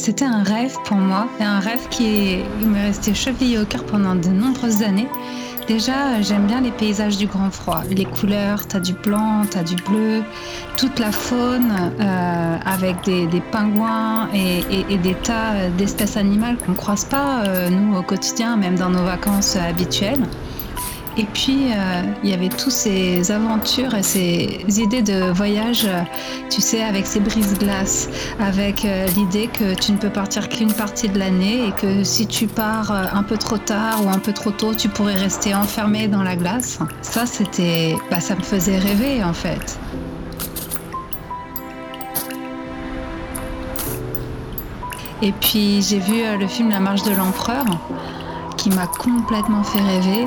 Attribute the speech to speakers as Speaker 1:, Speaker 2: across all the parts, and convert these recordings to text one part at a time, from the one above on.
Speaker 1: C'était un rêve pour moi, et un rêve qui m'est resté chevillé au cœur pendant de nombreuses années. Déjà, j'aime bien les paysages du grand froid, les couleurs, t'as du blanc, t'as du bleu, toute la faune euh, avec des, pingouins et, des tas d'espèces animales qu'on ne croise pas, euh, nous, au quotidien, même dans nos vacances habituelles. Et puis, euh, il y avait toutes ces aventures et ces idées de voyage, euh, tu sais, avec ces brises-glaces, avec euh, l'idée que tu ne peux partir qu'une partie de l'année et que si tu pars un peu trop tard ou un peu trop tôt, tu pourrais rester enfermé dans la glace. Ça, c'était, bah, ça me faisait rêver en fait. Et puis j'ai vu le film La marche de l'empereur qui m'a complètement fait rêver.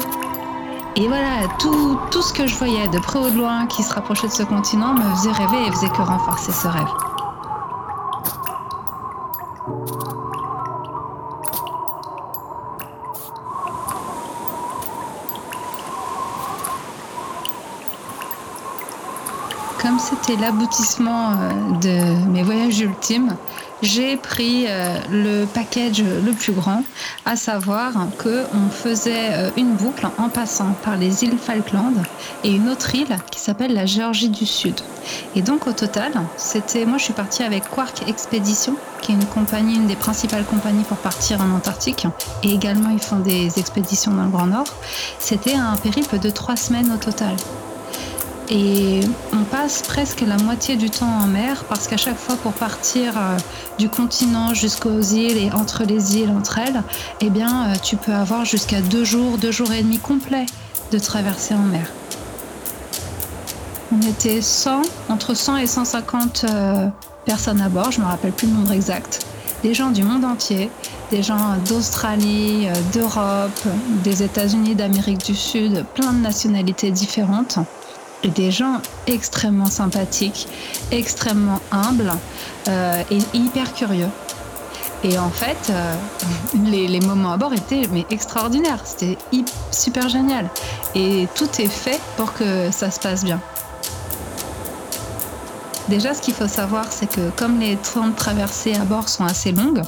Speaker 1: Et voilà, tout, tout, ce que je voyais de près ou de loin qui se rapprochait de ce continent me faisait rêver et faisait que renforcer ce rêve. Comme c'était l'aboutissement euh, de mes voyages ultimes, j'ai pris euh, le package le plus grand, à savoir qu'on faisait euh, une boucle en passant par les îles Falkland et une autre île qui s'appelle la Géorgie du Sud. Et donc au total, c'était, moi je suis partie avec Quark Expedition, qui est une compagnie, une des principales compagnies pour partir en Antarctique, et également ils font des expéditions dans le Grand Nord. C'était un périple de trois semaines au total. Et on passe presque la moitié du temps en mer parce qu'à chaque fois pour partir euh, du continent jusqu'aux îles et entre les îles entre elles, eh bien euh, tu peux avoir jusqu'à deux jours, deux jours et demi complets de traversée en mer. On était 100, entre 100 et 150 euh, personnes à bord, je ne me rappelle plus le nombre exact. Des gens du monde entier, des gens d'Australie, d'Europe, des États-Unis, d'Amérique du Sud, plein de nationalités différentes des gens extrêmement sympathiques, extrêmement humbles euh, et hyper curieux. Et en fait, euh, les, moments à bord étaient mais extraordinaires. C'était super génial. Et tout est fait pour que ça se passe bien. Déjà, ce qu'il faut savoir, c'est que comme les temps de traversée à bord sont assez longues,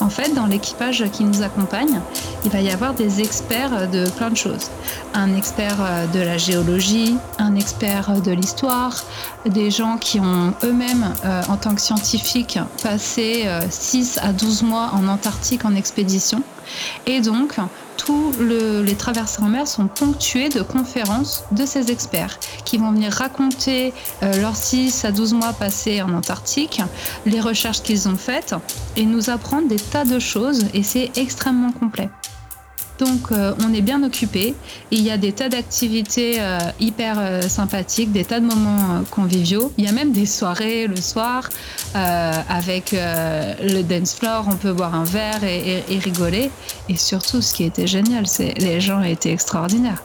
Speaker 1: en fait, dans l'équipage qui nous accompagne, il va y avoir des experts de plein de choses. Un expert euh, de la géologie, un expert de l'histoire, des gens qui ont eux-mêmes, euh, en tant que scientifiques, passé 6 euh, à 12 mois en Antarctique en expédition. Et donc, tous les traversées en mer sont ponctuées de conférences de ces experts qui vont venir raconter euh, leurs 6 à 12 mois passés en Antarctique, les recherches qu'ils ont faites et nous apprendre des tas de choses et c'est extrêmement complet. Donc euh, on est bien occupé. Il y a des tas d'activités euh, hyper euh, sympathiques, des tas de moments conviviaux. Il y a même des soirées le soir avec le dance floor. On peut boire un verre et, et rigoler. Et surtout, ce qui était génial, c'est les gens étaient extraordinaires.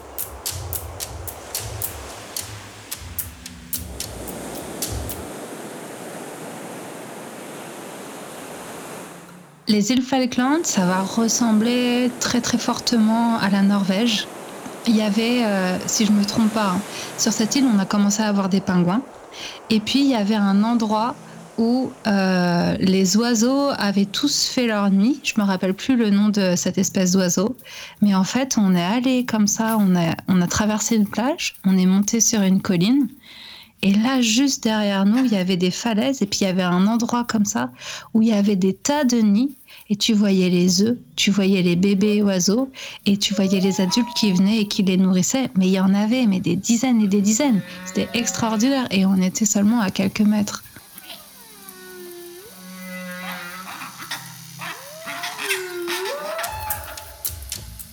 Speaker 1: Les îles Falkland, ça va ressembler très très fortement à la Norvège. Il y avait, euh, si je ne me trompe pas, hein, sur cette île, on a commencé à avoir des pingouins. Et puis il y avait un endroit où euh, les oiseaux avaient tous fait leur nuit. Je me rappelle plus le nom de cette espèce d'oiseau, mais en fait, on est allé comme ça, on a traversé une plage, on est monté sur une colline, et là, juste derrière nous, il y avait des falaises et puis il y avait un endroit comme ça où il y avait des tas de nids et tu voyais les œufs, tu voyais les bébés oiseaux et tu voyais les adultes qui venaient et qui les nourrissaient. Mais il y en avait, mais des dizaines et des dizaines. C'était extraordinaire et on était seulement à quelques mètres.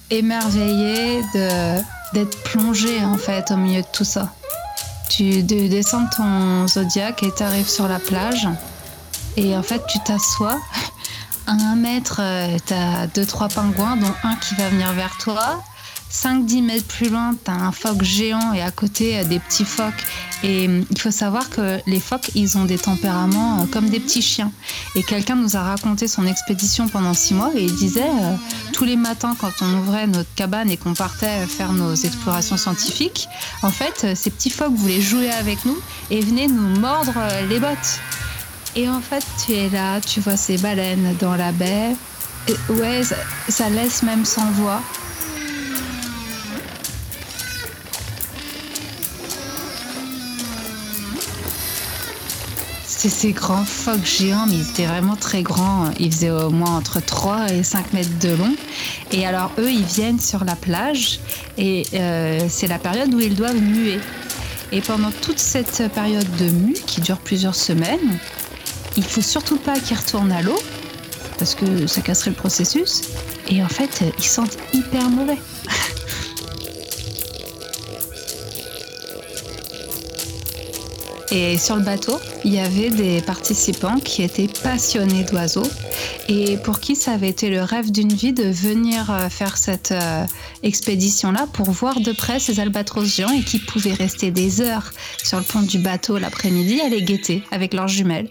Speaker 1: Émerveillé d'être plongé en fait au milieu de tout ça. Tu descends ton zodiaque et tu arrives sur la plage. Et en fait, tu t'assois. À un mètre, euh, tu as deux, trois pingouins, dont un qui va venir vers toi. 5-10 mètres plus loin, tu as un phoque géant et à côté euh, des petits phoques. Et euh, il faut savoir que les phoques, ils ont des tempéraments euh, comme des petits chiens. Et quelqu'un nous a raconté son expédition pendant 6 mois et il disait tous les matins quand on ouvrait notre cabane et qu'on partait faire nos explorations scientifiques, en fait, ces petits phoques voulaient jouer avec nous et venaient nous mordre les bottes. Et en fait, tu es là, tu vois ces baleines dans la baie. Et ouais, ça, ça laisse même sans voix. C'est ces grands phoques géants, mais ils étaient vraiment très grands. Ils faisaient au moins entre 3 et 5 mètres de long. Et alors, eux, ils viennent sur la plage et euh, c'est la période où ils doivent muer. Et pendant toute cette période de mue, qui dure plusieurs semaines, il faut surtout pas qu'ils retournent à l'eau, parce que ça casserait le processus. Et en fait, ils sentent hyper mauvais. Et sur le bateau, il y avait des participants qui étaient passionnés d'oiseaux et pour qui ça avait été le rêve d'une vie de venir euh, faire cette euh, expédition-là pour voir de près ces albatros géants et qui pouvaient rester des heures sur le pont du bateau l'après-midi à les guetter avec leurs jumelles.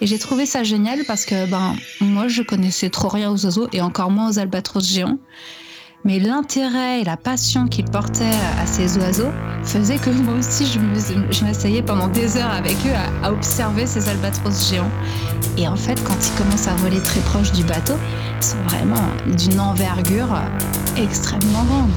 Speaker 1: Et j'ai trouvé ça génial parce que ben moi je connaissais trop rien aux oiseaux et encore moins aux albatros géants. Mais l'intérêt et la passion qu'il portait à ces oiseaux faisait que moi aussi, je m'asseyais pendant des heures avec eux à, à, observer ces albatros géants. Et en fait, quand ils commencent à voler très proche du bateau, ils sont vraiment d'une envergure extrêmement grande.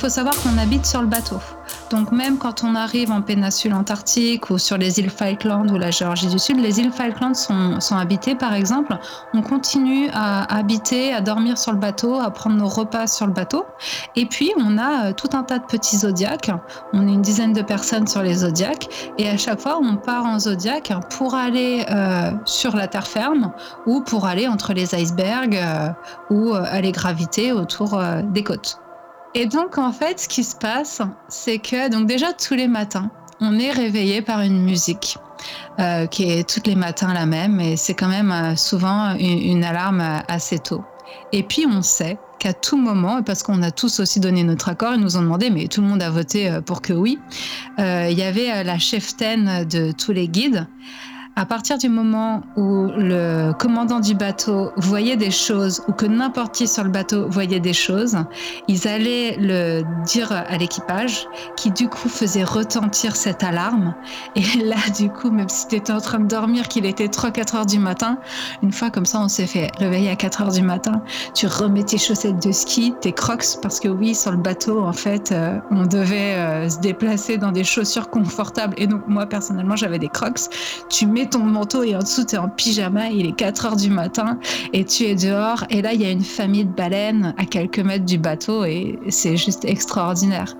Speaker 1: Faut savoir qu'on habite sur le bateau. Donc même quand on arrive en péninsule antarctique ou sur les îles Falkland ou la Géorgie du Sud, les îles Falkland sont, sont habitées par exemple, on continue à habiter, à dormir sur le bateau, à prendre nos repas sur le bateau. Et puis on a euh, tout un tas de petits zodiacs. On est une dizaine de personnes sur les zodiacs et à chaque fois on part en zodiac pour aller euh, sur la terre ferme ou pour aller entre les icebergs euh, ou aller graviter autour des côtes. Et donc, en fait, ce qui se passe, c'est que, donc déjà, tous les matins, on est réveillé par une musique. Euh, qui est tous les matins la même et c'est quand même euh, souvent une, alarme assez tôt. Et puis on sait qu'à tout moment, parce qu'on a tous aussi donné notre accord, ils nous ont demandé, mais tout le monde a voté euh, pour que oui, il y avait la cheftaine de tous les guides à partir du moment où le commandant du bateau voyait des choses ou que n'importe qui sur le bateau voyait des choses, ils allaient le dire à l'équipage qui du coup faisait retentir cette alarme. Et là, du coup, même si tu étais en train de dormir, qu'il était 3-4 heures du matin, une fois comme ça, on s'est fait réveiller à 4 heures du matin, tu remets tes chaussettes de ski, tes crocs, parce que oui, sur le bateau, en fait, euh, on devait euh, se déplacer dans des chaussures confortables. Et donc, moi, personnellement, j'avais des crocs. Tu mets ton manteau et en dessous tu es en pyjama, il est 4 heures du matin et tu es dehors et là il y a une famille de baleines à quelques mètres du bateau et c'est juste extraordinaire.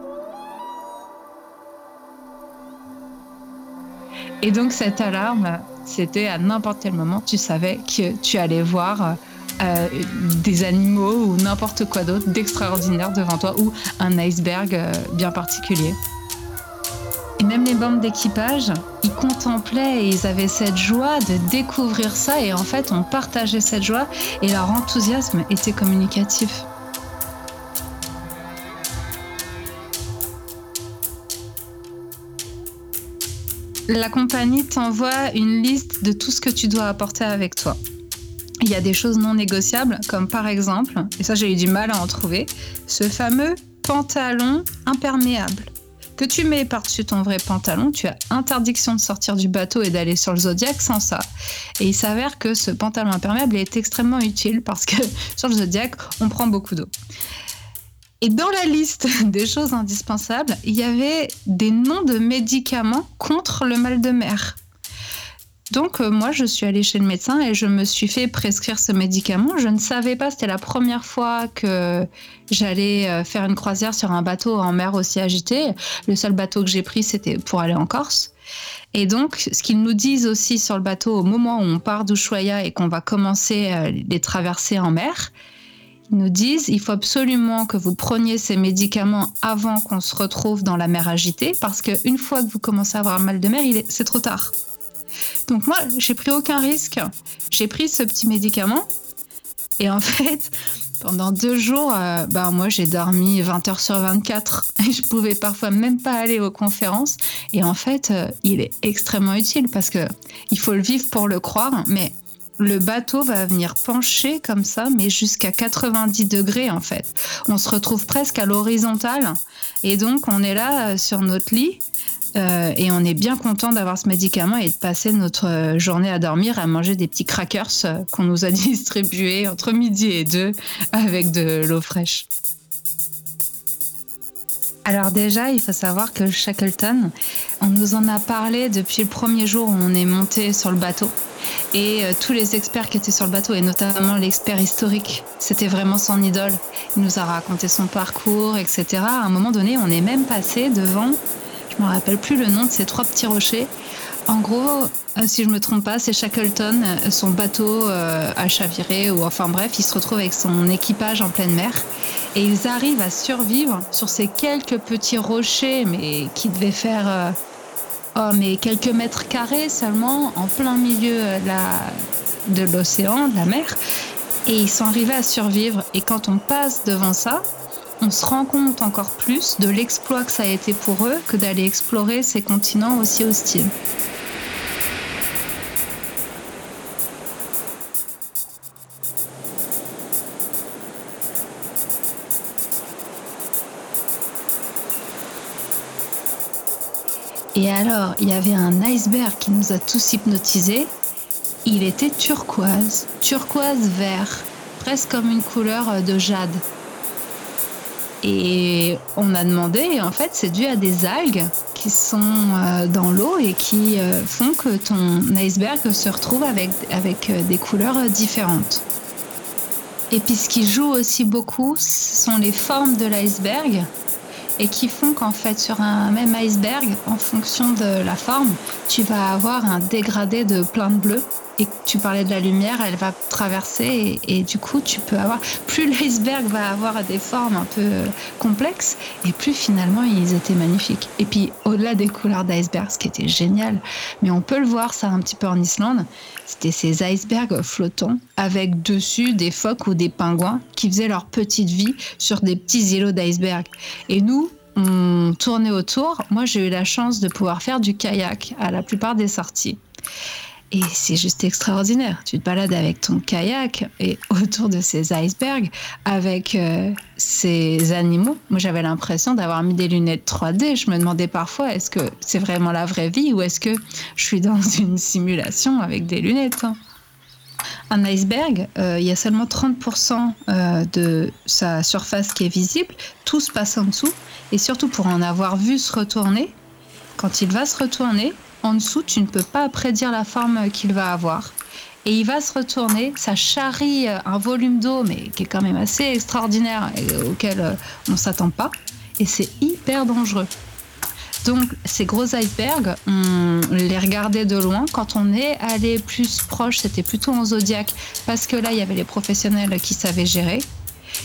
Speaker 1: Et donc cette alarme, c'était à n'importe quel moment, tu savais que tu allais voir euh, des animaux ou n'importe quoi d'autre d'extraordinaire devant toi ou un iceberg euh, bien particulier. Et même les membres d'équipage, ils contemplaient et ils avaient cette joie de découvrir ça et en fait on partageait cette joie et leur enthousiasme était communicatif. La compagnie t'envoie une liste de tout ce que tu dois apporter avec toi. Il y a des choses non négociables, comme par exemple, et ça j'ai eu du mal à en trouver, ce fameux pantalon imperméable que tu mets par-dessus ton vrai pantalon, tu as interdiction de sortir du bateau et d'aller sur le Zodiac sans ça. Et il s'avère que ce pantalon imperméable est extrêmement utile parce que sur le Zodiac, on prend beaucoup d'eau. Et dans la liste des choses indispensables, il y avait des noms de médicaments contre le mal de mer. Donc euh, moi, je suis allée chez le médecin et je me suis fait prescrire ce médicament. Je ne savais pas, c'était la première fois que j'allais euh, faire une croisière sur un bateau en mer aussi agitée. Le seul bateau que j'ai pris, c'était pour aller en Corse. Et donc, ce qu'ils nous disent aussi sur le bateau au moment où on part d'Ushuaia et qu'on va commencer euh, les traversées en mer, ils nous disent il faut absolument que vous preniez ces médicaments avant qu'on se retrouve dans la mer agitée, parce qu'une fois que vous commencez à avoir un mal de mer, c'est trop tard. Donc moi, j'ai pris aucun risque. J'ai pris ce petit médicament. Et en fait, pendant deux jours, euh, bah, moi, j'ai dormi 20 heures sur 24. Et je pouvais parfois même pas aller aux conférences. Et en fait, euh, il est extrêmement utile parce que il faut le vivre pour le croire. Mais le bateau va venir pencher comme ça, mais jusqu'à 90 degrés en fait. On se retrouve presque à l'horizontale et donc on est là euh, sur notre lit euh, et on est bien content d'avoir ce médicament et de passer notre euh, journée à dormir, à manger des petits crackers qu'on nous a distribués entre midi et deux avec de l'eau fraîche. Alors déjà, il faut savoir que Shackleton, on nous en a parlé depuis le premier jour où on est monté sur le bateau. Et euh, tous les experts qui étaient sur le bateau, et notamment l'expert historique, c'était vraiment son idole. Il nous a raconté son parcours, etc. À un moment donné, on est même passé devant, je me rappelle plus le nom de ces trois petits rochers. En gros, euh, si je me trompe pas, c'est Shackleton, euh, son bateau a chaviré, ou enfin bref, il se retrouve avec son équipage en pleine mer. Et ils arrivent à survivre sur ces quelques petits rochers, mais qui devaient faire oh, mais quelques mètres carrés seulement, en plein milieu de l'océan, de la mer. Et ils sont arrivés à survivre. Et quand on passe devant ça, on se rend compte encore plus de l'exploit que ça a été pour eux que d'aller explorer ces continents aussi hostiles. Et alors, il y avait un iceberg qui nous a tous hypnotisés. Il était turquoise, turquoise vert, presque comme une couleur de jade. Et on a demandé, en fait, c'est dû à des algues qui sont euh, dans l'eau et qui euh, font que ton iceberg se retrouve avec, avec euh, des couleurs différentes. Et puis ce qui joue aussi beaucoup, ce sont les formes de l'iceberg et qui font qu'en fait sur un même iceberg, en fonction de la forme, tu vas avoir un dégradé de plein de bleu. Et tu parlais de la lumière, elle va traverser et, du coup tu peux avoir plus l'iceberg va avoir des formes un peu complexes et plus finalement ils étaient magnifiques. Et puis au-delà des couleurs d'iceberg, ce qui était génial, mais on peut le voir ça un petit peu en Islande, c'était ces icebergs flottants avec dessus des phoques ou des pingouins qui faisaient leur petite vie sur des petits îlots d'iceberg. Et nous, on autour. Moi, j'ai eu la chance de pouvoir faire du kayak à la plupart des sorties. Et c'est juste extraordinaire. Tu te balades avec ton kayak et autour de ces icebergs avec euh, ces animaux. Moi, j'avais l'impression d'avoir mis des lunettes 3D. Je me demandais parfois est-ce que c'est vraiment la vraie vie ou est-ce que je suis dans une simulation avec des lunettes hein? Un iceberg, euh, il y a seulement 30% euh, de sa surface qui est visible. Tout se passe en dessous. Et surtout pour en avoir vu se retourner, quand il va se retourner, en dessous, tu ne peux pas prédire la forme qu'il va avoir. Et il va se retourner, ça charrie un volume d'eau, mais qui est quand même assez extraordinaire et auquel euh, on ne s'attend pas. Et c'est hyper dangereux. Donc ces gros icebergs, on les regardait de loin. Quand on est allé plus proche, c'était plutôt en zodiaque, parce que là, il y avait les professionnels qui savaient gérer.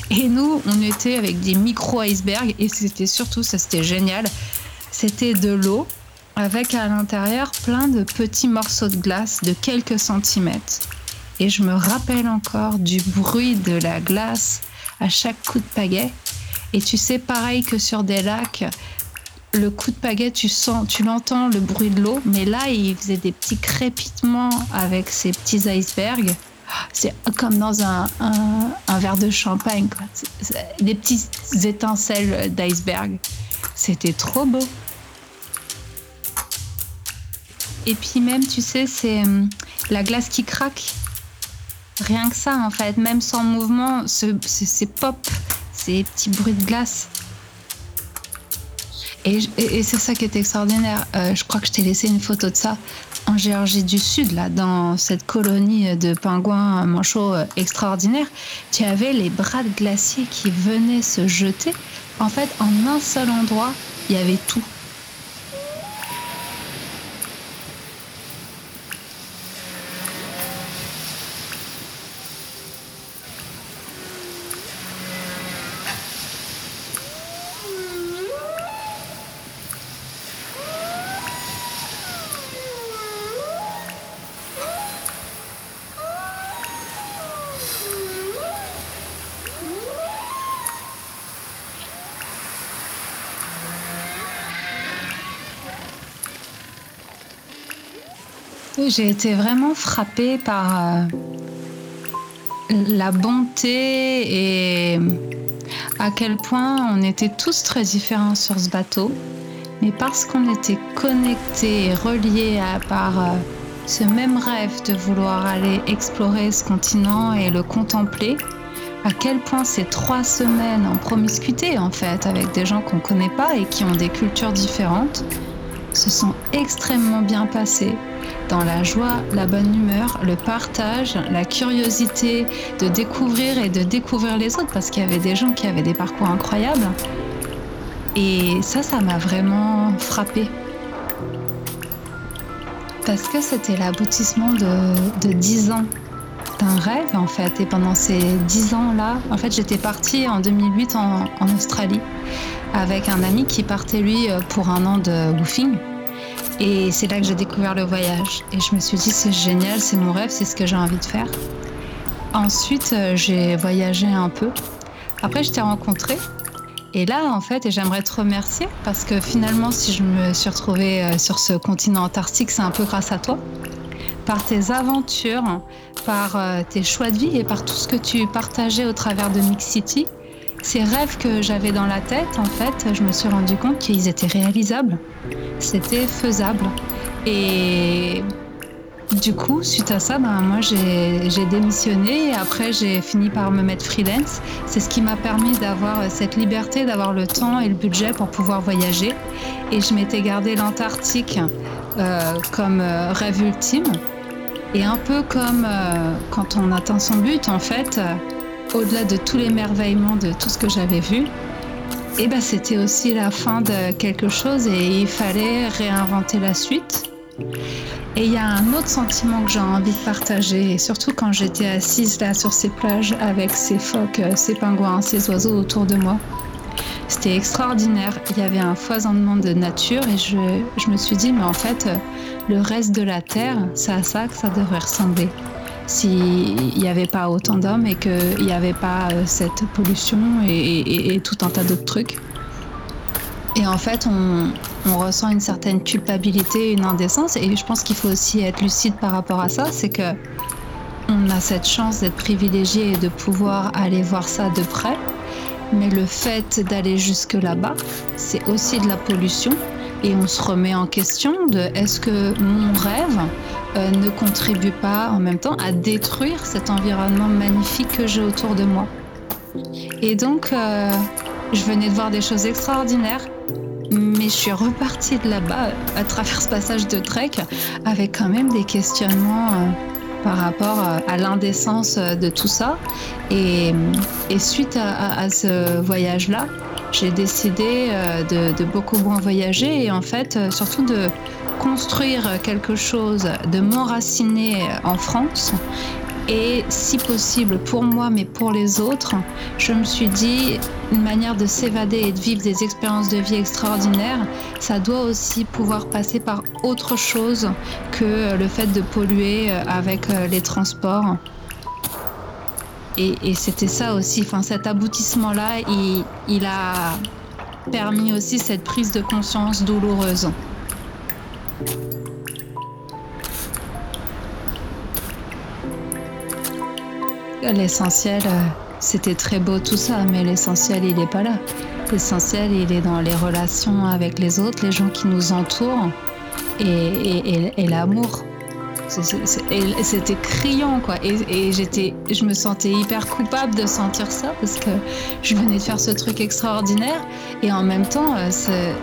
Speaker 1: Et nous, on était avec des micro-icebergs, et c'était surtout, ça c'était génial, c'était de l'eau avec à l'intérieur plein de petits morceaux de glace de quelques centimètres. Et je me rappelle encore du bruit de la glace à chaque coup de pagaie. Et tu sais, pareil que sur des lacs, le coup de pagaie, tu sens, tu l'entends, le bruit de l'eau, mais là, il faisait des petits crépitements avec ces petits icebergs. C'est comme dans un, un, verre de champagne, des petites étincelles d'iceberg. C'était trop beau. Et puis même, tu sais, c'est hum, la glace qui craque. Rien que ça, en fait. Même sans mouvement, c'est pop, ces petits bruits de glace. Et, c'est ça qui est extraordinaire. Euh, je crois que je t'ai laissé une photo de ça en Géorgie du Sud, là, dans cette colonie de pingouins manchots euh, extraordinaire. Tu avais les bras de glacier qui venaient se jeter. En fait, en un seul endroit, il y avait tout. J'ai été vraiment frappée par euh, la bonté et à quel point on était tous très différents sur ce bateau. Mais parce qu'on était connectés et reliés par euh, ce même rêve de vouloir aller explorer ce continent et le contempler, à quel point ces trois semaines en promiscuité en fait avec des gens qu'on ne connaît pas et qui ont des cultures différentes se sont extrêmement bien passées dans la joie, la bonne humeur, le partage, la curiosité de découvrir et de découvrir les autres parce qu'il y avait des gens qui avaient des parcours incroyables. Et ça, ça m'a vraiment frappé. Parce que c'était l'aboutissement de, dix ans d'un rêve en fait. Et pendant ces dix ans-là, en fait, j'étais partie en 2008 en, en Australie avec un ami qui partait lui pour un an de woofing. Et c'est là que j'ai découvert le voyage. Et je me suis dit, c'est génial, c'est mon rêve, c'est ce que j'ai envie de faire. Ensuite, euh, j'ai voyagé un peu. Après, je t'ai rencontré. Et là, en fait, et j'aimerais te remercier parce que finalement, si je me suis retrouvée euh, sur ce continent antarctique, c'est un peu grâce à toi. Par tes aventures, par euh, tes choix de vie et par tout ce que tu partageais au travers de Mix City. Ces rêves que j'avais dans la tête, en fait, je me suis rendu compte qu'ils étaient réalisables c'était faisable. Et du coup, suite à ça, ben, moi j'ai démissionné et après j'ai fini par me mettre freelance. C'est ce qui m'a permis d'avoir cette liberté, d'avoir le temps et le budget pour pouvoir voyager. Et je m'étais gardé l'Antarctique euh, comme euh, rêve ultime. Et un peu comme euh, quand on atteint son but, en fait, au-delà de tous les merveillements de tout ce que j'avais vu, et eh ben, c'était aussi la fin de quelque chose et il fallait réinventer la suite. Et il y a un autre sentiment que j'ai envie de partager, surtout quand j'étais assise là sur ces plages avec ces phoques, euh, ces pingouins, ces oiseaux autour de moi. C'était extraordinaire. Il y avait un foisonnement de nature et je, je me suis dit, mais en fait, euh, le reste de la Terre, c'est à ça que ça devrait ressembler. S'il n'y avait pas autant d'hommes et qu'il n'y avait pas euh, cette pollution et, tout un tas d'autres trucs. Et en fait, on, ressent une certaine culpabilité, une indécence, et je pense qu'il faut aussi être lucide par rapport à ça, c'est que on a cette chance d'être privilégié et de pouvoir aller voir ça de près, mais le fait d'aller jusque là-bas, c'est aussi de la pollution, et on se remet en question de est-ce que mon rêve euh, ne contribue pas en même temps à détruire cet environnement magnifique que j'ai autour de moi. Et donc, euh, je venais de voir des choses extraordinaires, mais je suis repartie de là-bas à travers ce passage de trek avec quand même des questionnements euh, par rapport à l'indécence de tout ça. Et, suite à, ce voyage-là, j'ai décidé de, de, beaucoup moins voyager et en fait surtout de construire quelque chose, de m'enraciner en France et si possible pour moi mais pour les autres, je me suis dit une manière de s'évader et de vivre des expériences de vie extraordinaires, ça doit aussi pouvoir passer par autre chose que le fait de polluer avec les transports. Et, c'était ça aussi, enfin cet aboutissement-là, il, a permis aussi cette prise de conscience douloureuse. L'essentiel, euh, c'était très beau tout ça, mais l'essentiel, il n'est pas là. L'essentiel, il est dans les relations avec les autres, les gens qui nous entourent et, l'amour. C'était criant, quoi. Et, je me sentais hyper coupable de sentir ça parce que je venais de faire ce truc extraordinaire. Et en même temps, euh,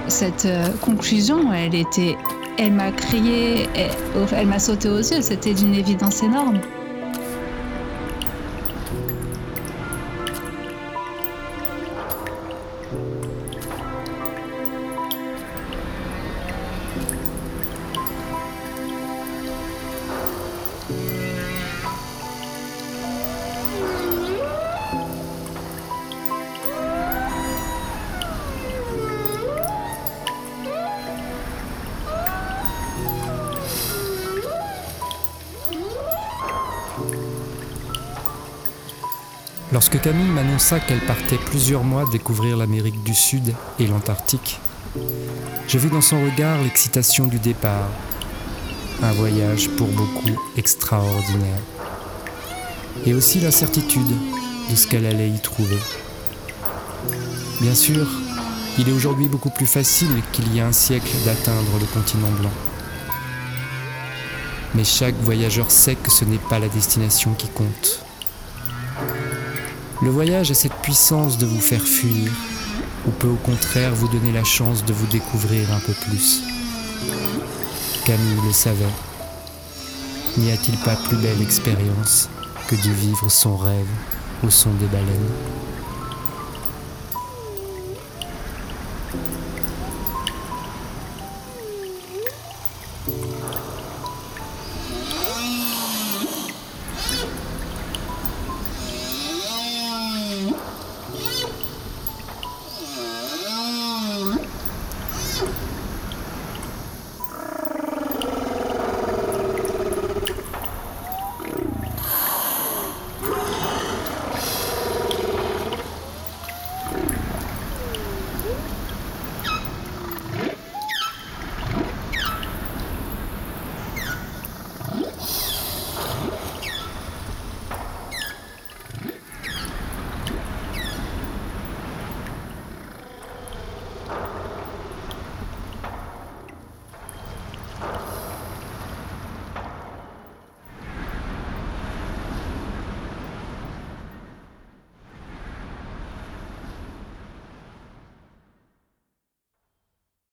Speaker 1: cette euh, conclusion, elle était elle m'a crié, elle, m'a sauté aux yeux, c'était d'une évidence énorme.
Speaker 2: Lorsque Camille m'annonça qu'elle partait plusieurs mois découvrir l'Amérique du Sud et l'Antarctique, je vis dans son regard l'excitation du départ. un voyage pour beaucoup extraordinaire. Et aussi l'incertitude de ce qu'elle allait y trouver. Bien sûr, il est aujourd'hui beaucoup plus facile qu'il y a un siècle d'atteindre le continent blanc. Mais chaque voyageur sait que ce n'est pas la destination qui compte. Le voyage a cette puissance de vous faire fuir, ou peut au contraire vous donner la chance de vous découvrir un peu plus. Camille le savait. N'y a-t-il pas plus belle expérience que de vivre son rêve au son des baleines